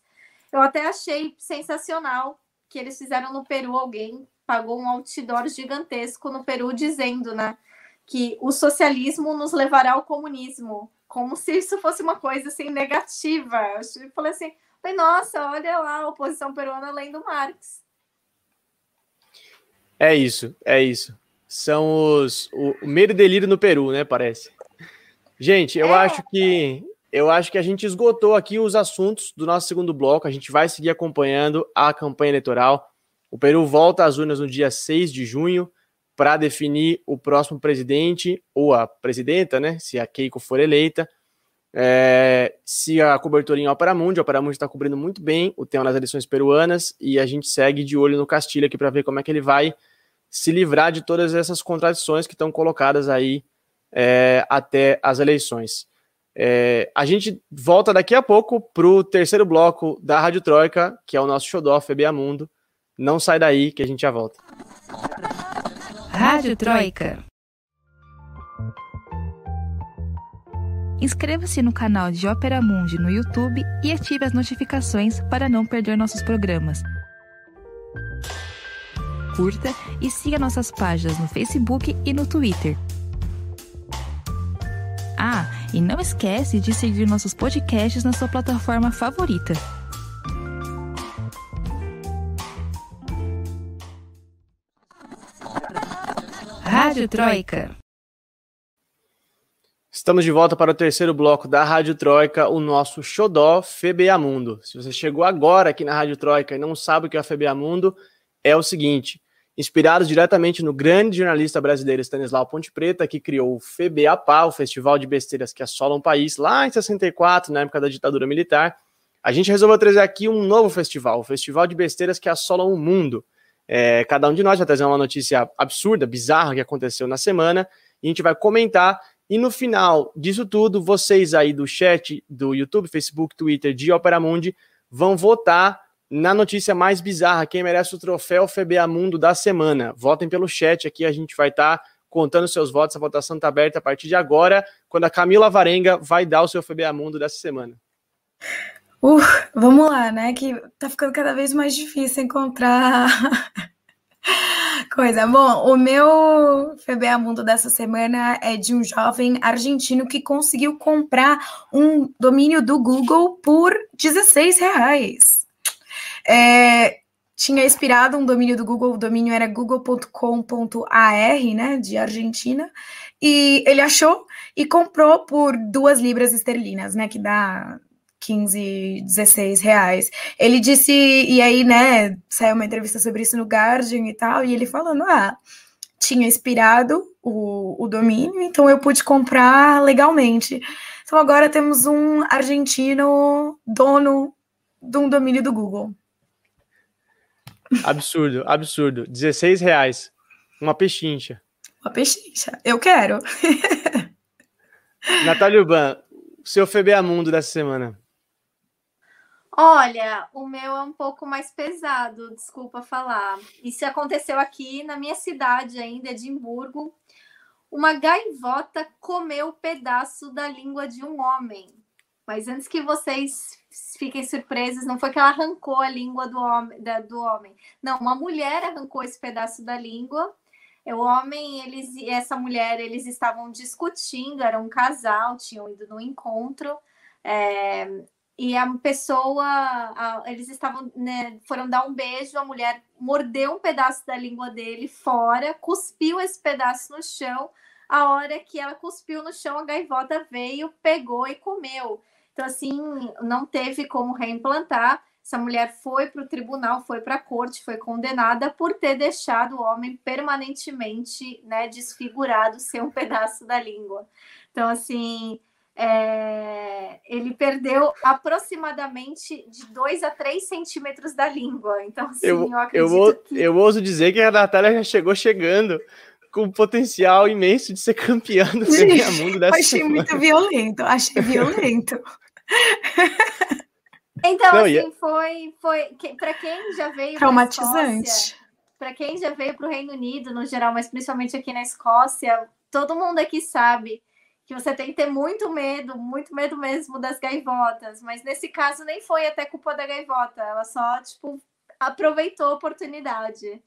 Eu até achei sensacional que eles fizeram no Peru alguém pagou um outdoor gigantesco no Peru dizendo, né, que o socialismo nos levará ao comunismo, como se isso fosse uma coisa assim negativa. Eu falei assim, falei, nossa, olha lá a oposição peruana lendo Marx. É isso, é isso. São os o, o medo e delírio no Peru, né, parece. Gente, eu é. acho que eu acho que a gente esgotou aqui os assuntos do nosso segundo bloco. A gente vai seguir acompanhando a campanha eleitoral. O Peru volta às urnas no dia 6 de junho para definir o próximo presidente ou a presidenta, né? Se a Keiko for eleita. É, se a cobertura em Opera Mundi, a Opera Mundi está cobrindo muito bem o tema das eleições peruanas e a gente segue de olho no Castilho aqui para ver como é que ele vai se livrar de todas essas contradições que estão colocadas aí é, até as eleições. É, a gente volta daqui a pouco para o terceiro bloco da Rádio Troika, que é o nosso do FBA Mundo. Não sai daí que a gente já volta. Rádio Troika. Inscreva-se no canal de Ópera Mundi no YouTube e ative as notificações para não perder nossos programas. Curta e siga nossas páginas no Facebook e no Twitter. Ah, e não esquece de seguir nossos podcasts na sua plataforma favorita. Rádio Troika. Estamos de volta para o terceiro bloco da Rádio Troika, o nosso xodó FBA Mundo. Se você chegou agora aqui na Rádio Troika e não sabe o que é a FBA Mundo, é o seguinte: inspirados diretamente no grande jornalista brasileiro Stanislau Ponte Preta, que criou o FEBAPA, o Festival de Besteiras que assola um país, lá em 64, na época da ditadura militar. A gente resolveu trazer aqui um novo festival, o Festival de Besteiras que assolam o mundo. É, cada um de nós vai trazer uma notícia absurda, bizarra que aconteceu na semana, e a gente vai comentar. E no final disso tudo, vocês aí do chat do YouTube, Facebook, Twitter de Opera Mundi vão votar na notícia mais bizarra, quem merece o troféu FBA Mundo da semana. Votem pelo chat aqui, a gente vai estar tá contando seus votos. A votação está aberta a partir de agora, quando a Camila Varenga vai dar o seu FBA Mundo dessa semana. Uh, vamos lá, né? Que tá ficando cada vez mais difícil encontrar coisa. Bom, o meu FBA Mundo dessa semana é de um jovem argentino que conseguiu comprar um domínio do Google por 16 reais. É, tinha expirado um domínio do Google, o domínio era google.com.ar, né, de Argentina, e ele achou e comprou por duas libras esterlinas, né, que dá 15, 16 reais. Ele disse, e aí, né, saiu uma entrevista sobre isso no Guardian e tal, e ele falando, ah, tinha expirado o, o domínio, então eu pude comprar legalmente. Então agora temos um argentino dono de um domínio do Google. Absurdo, absurdo. 16 reais. Uma pechincha. Uma pechincha. Eu quero. Natália Urban, seu Mundo dessa semana. Olha, o meu é um pouco mais pesado, desculpa falar. Isso aconteceu aqui na minha cidade ainda, Edimburgo. Uma gaivota comeu um pedaço da língua de um homem. Mas antes que vocês fiquem surpresos, não foi que ela arrancou a língua do homem, da, do homem. Não, uma mulher arrancou esse pedaço da língua. O homem, eles e essa mulher, eles estavam discutindo, era um casal, tinham ido no encontro. É, e a pessoa, a, eles estavam, né, foram dar um beijo, a mulher mordeu um pedaço da língua dele fora, cuspiu esse pedaço no chão. A hora que ela cuspiu no chão, a gaivota veio, pegou e comeu. Então, assim, não teve como reimplantar. Essa mulher foi para o tribunal, foi para a corte, foi condenada por ter deixado o homem permanentemente né, desfigurado, sem um pedaço da língua. Então, assim, é... ele perdeu aproximadamente de 2 a 3 centímetros da língua. Então, assim, eu, eu acredito eu, que... eu ouso dizer que a Natália já chegou chegando com potencial imenso de ser campeã do CBA Mundo dessa Achei semana. muito violento, achei violento. então, Não, assim, é foi, foi para quem já veio traumatizante. Para quem já veio para o Reino Unido no geral, mas principalmente aqui na Escócia, todo mundo aqui sabe que você tem que ter muito medo, muito medo mesmo das gaivotas. Mas nesse caso nem foi até culpa da gaivota, ela só tipo aproveitou a oportunidade.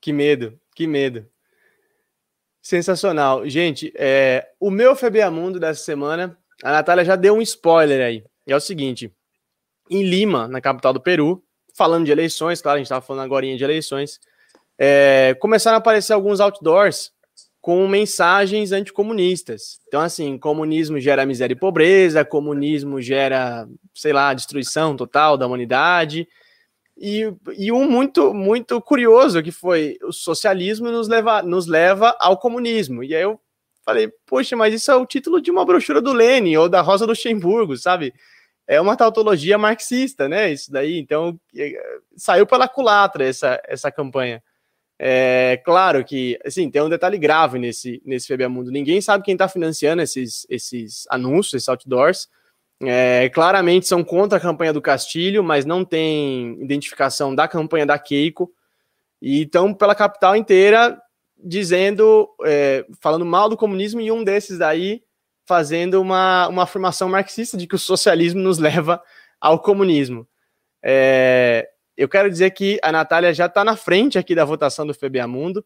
Que medo, que medo. Sensacional. Gente, é, o meu FBA Mundo dessa semana, a Natália já deu um spoiler aí. É o seguinte: em Lima, na capital do Peru, falando de eleições, claro, a gente estava falando agora de eleições, é, começaram a aparecer alguns outdoors com mensagens anticomunistas. Então, assim, comunismo gera miséria e pobreza, comunismo gera, sei lá, destruição total da humanidade. E, e um muito muito curioso que foi o socialismo nos leva, nos leva ao comunismo. E aí eu falei, poxa, mas isso é o título de uma brochura do Lenin ou da Rosa Luxemburgo, sabe? É uma tautologia marxista, né? Isso daí, então é, saiu pela culatra essa, essa campanha. É claro que, assim, tem um detalhe grave nesse, nesse FBA Mundo. Ninguém sabe quem está financiando esses, esses anúncios, esses outdoors. É, claramente são contra a campanha do Castilho, mas não tem identificação da campanha da Keiko. E estão pela capital inteira dizendo, é, falando mal do comunismo, e um desses daí fazendo uma, uma afirmação marxista de que o socialismo nos leva ao comunismo. É, eu quero dizer que a Natália já está na frente aqui da votação do FBA Mundo.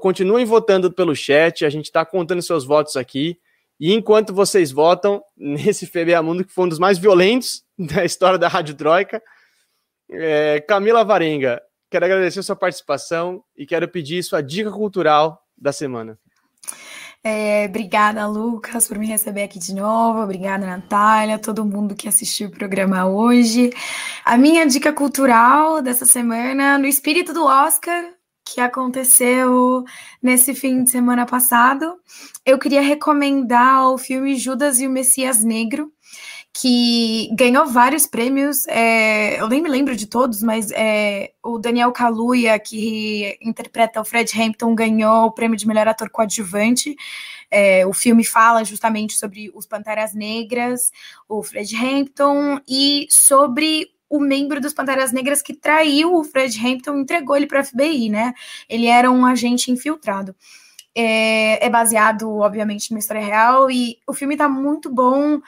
Continuem votando pelo chat, a gente está contando seus votos aqui. E enquanto vocês votam nesse FBA Mundo, que foi um dos mais violentos da história da Rádio Troika, é, Camila Varenga, quero agradecer sua participação e quero pedir sua dica cultural da semana. É, obrigada, Lucas, por me receber aqui de novo. Obrigada, Natália, todo mundo que assistiu o programa hoje. A minha dica cultural dessa semana, no espírito do Oscar, que aconteceu nesse fim de semana passado. Eu queria recomendar o filme Judas e o Messias Negro, que ganhou vários prêmios. É, eu nem me lembro de todos, mas é, o Daniel Kaluuya, que interpreta o Fred Hampton, ganhou o prêmio de melhor ator coadjuvante. É, o filme fala justamente sobre os Panteras Negras, o Fred Hampton e sobre o membro dos Panteras Negras que traiu o Fred Hampton, entregou ele para a FBI, né? Ele era um agente infiltrado. É, é baseado, obviamente, numa história real e o filme está muito bom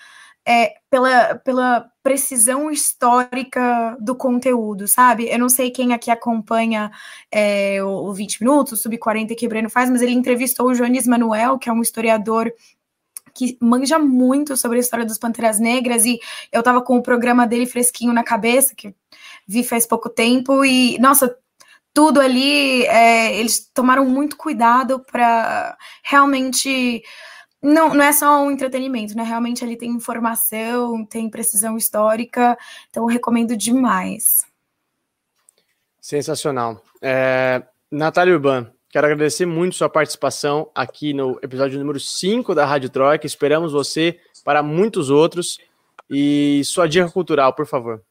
é, pela, pela precisão histórica do conteúdo, sabe? Eu não sei quem aqui acompanha é, o, o 20 Minutos, o Sub 40 que o Breno faz, mas ele entrevistou o Joanis Manuel, que é um historiador que manja muito sobre a história dos Panteras Negras, e eu tava com o programa dele fresquinho na cabeça, que vi faz pouco tempo, e, nossa, tudo ali, é, eles tomaram muito cuidado para realmente não, não é só um entretenimento, né? Realmente ali tem informação, tem precisão histórica, então recomendo demais. Sensacional. É, Natália Urban, quero agradecer muito sua participação aqui no episódio número 5 da Rádio Troika. Esperamos você para muitos outros. E sua dica cultural, por favor.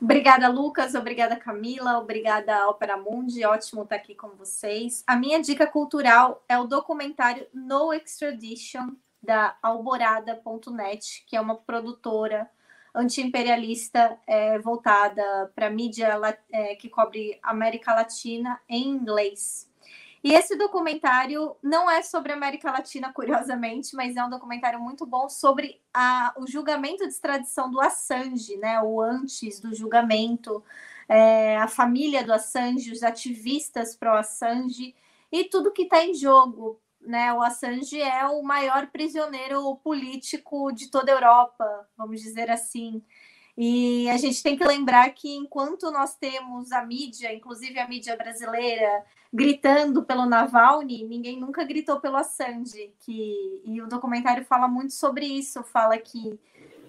Obrigada, Lucas. Obrigada, Camila. Obrigada, Opera Mundi. Ótimo estar aqui com vocês. A minha dica cultural é o documentário No Extradition, da Alborada.net, que é uma produtora anti-imperialista é, voltada para mídia é, que cobre América Latina em inglês. E esse documentário não é sobre a América Latina, curiosamente, mas é um documentário muito bom sobre a, o julgamento de extradição do Assange, né? O antes do julgamento, é, a família do Assange, os ativistas pro Assange e tudo que está em jogo. Né, o Assange é o maior prisioneiro político de toda a Europa, vamos dizer assim. E a gente tem que lembrar que enquanto nós temos a mídia, inclusive a mídia brasileira, gritando pelo Navalny, ninguém nunca gritou pelo Assange. Que... E o documentário fala muito sobre isso, fala que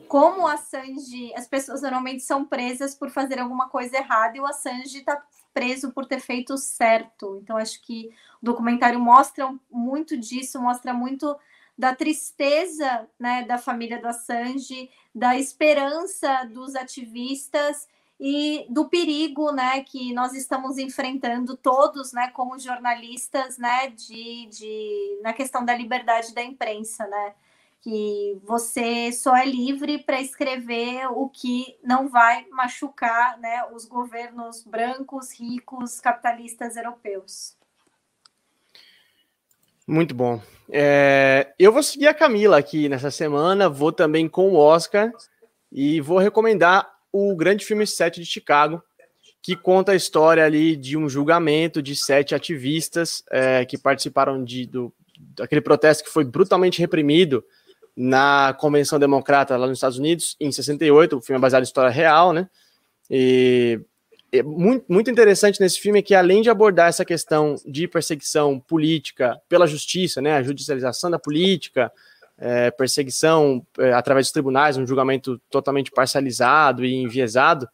como o Assange, as pessoas normalmente são presas por fazer alguma coisa errada e o Assange está preso por ter feito certo. Então acho que o documentário mostra muito disso, mostra muito da tristeza né, da família do Assange, da esperança dos ativistas e do perigo né, que nós estamos enfrentando todos né, como jornalistas né, de, de, na questão da liberdade da imprensa. Né? Que você só é livre para escrever o que não vai machucar né, os governos brancos, ricos, capitalistas europeus. Muito bom. É, eu vou seguir a Camila aqui nessa semana, vou também com o Oscar e vou recomendar o grande filme 7 de Chicago, que conta a história ali de um julgamento de sete ativistas é, que participaram de, do, daquele protesto que foi brutalmente reprimido na Convenção Democrata lá nos Estados Unidos, em 68. O filme é baseado em história real, né? E é muito, muito interessante nesse filme é que, além de abordar essa questão de perseguição política pela justiça, né, a judicialização da política, é, perseguição é, através dos tribunais, um julgamento totalmente parcializado e enviesado,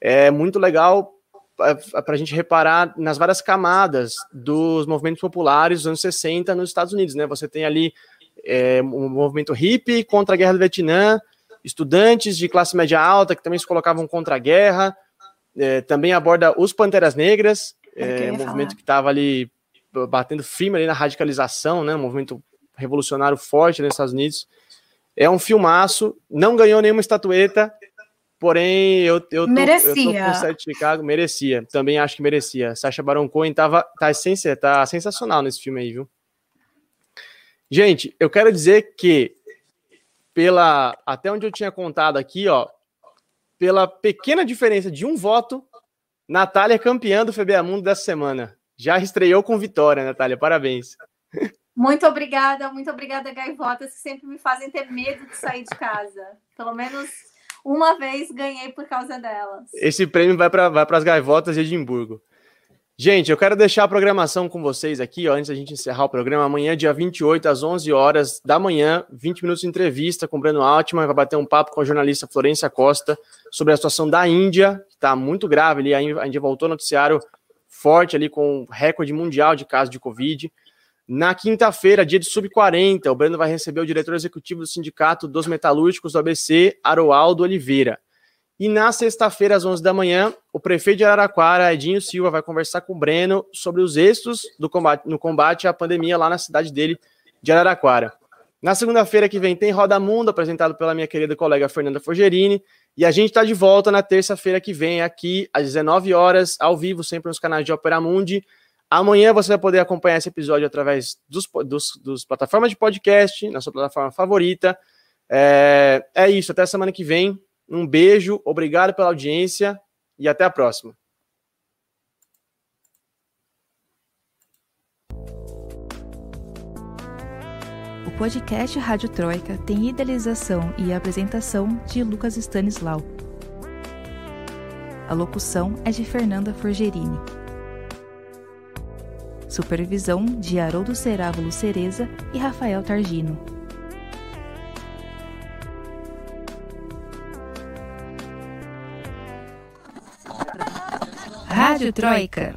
é muito legal para a gente reparar nas várias camadas dos movimentos populares dos anos 60 nos Estados Unidos. Né? Você tem ali é, um movimento hippie contra a guerra do Vietnã, estudantes de classe média alta que também se colocavam contra a guerra, é, também aborda os Panteras Negras, é, um movimento que estava ali batendo firme ali na radicalização, né? Um movimento revolucionário forte nos Estados Unidos. É um filmaço, não ganhou nenhuma estatueta, porém eu, eu, tô, merecia. eu tô com de Chicago, merecia, também acho que merecia. Sacha Baron Cohen tava, tá, tá sensacional nesse filme aí, viu? Gente, eu quero dizer que pela até onde eu tinha contado aqui, ó, pela pequena diferença de um voto, Natália é campeã do FBA Mundo dessa semana. Já estreou com vitória, Natália. Parabéns. Muito obrigada, muito obrigada, Gaivotas, que sempre me fazem ter medo de sair de casa. Pelo menos uma vez ganhei por causa delas. Esse prêmio vai para vai as Gaivotas de Edimburgo. Gente, eu quero deixar a programação com vocês aqui, ó, antes da gente encerrar o programa. Amanhã, dia 28, às 11 horas da manhã, 20 minutos de entrevista com o Breno Altman. Vai bater um papo com a jornalista Florência Costa sobre a situação da Índia, que está muito grave ali. A Índia voltou no noticiário forte ali com recorde mundial de casos de Covid. Na quinta-feira, dia de sub-40, o Breno vai receber o diretor executivo do Sindicato dos Metalúrgicos do ABC, Aroaldo Oliveira. E na sexta-feira, às 11 da manhã, o prefeito de Araraquara, Edinho Silva, vai conversar com o Breno sobre os êxitos do combate, no combate à pandemia lá na cidade dele, de Araraquara. Na segunda-feira que vem tem Roda Mundo, apresentado pela minha querida colega Fernanda Forgerini. E a gente está de volta na terça-feira que vem, aqui às 19 horas, ao vivo, sempre nos canais de Opera Mundi. Amanhã você vai poder acompanhar esse episódio através dos, dos, dos plataformas de podcast, na sua plataforma favorita. É, é isso, até semana que vem. Um beijo, obrigado pela audiência e até a próxima. O podcast Rádio Troika tem idealização e apresentação de Lucas Stanislau. A locução é de Fernanda Forgerini. Supervisão de Haroldo Cerávulo Cereza e Rafael Targino. Rádio Troika.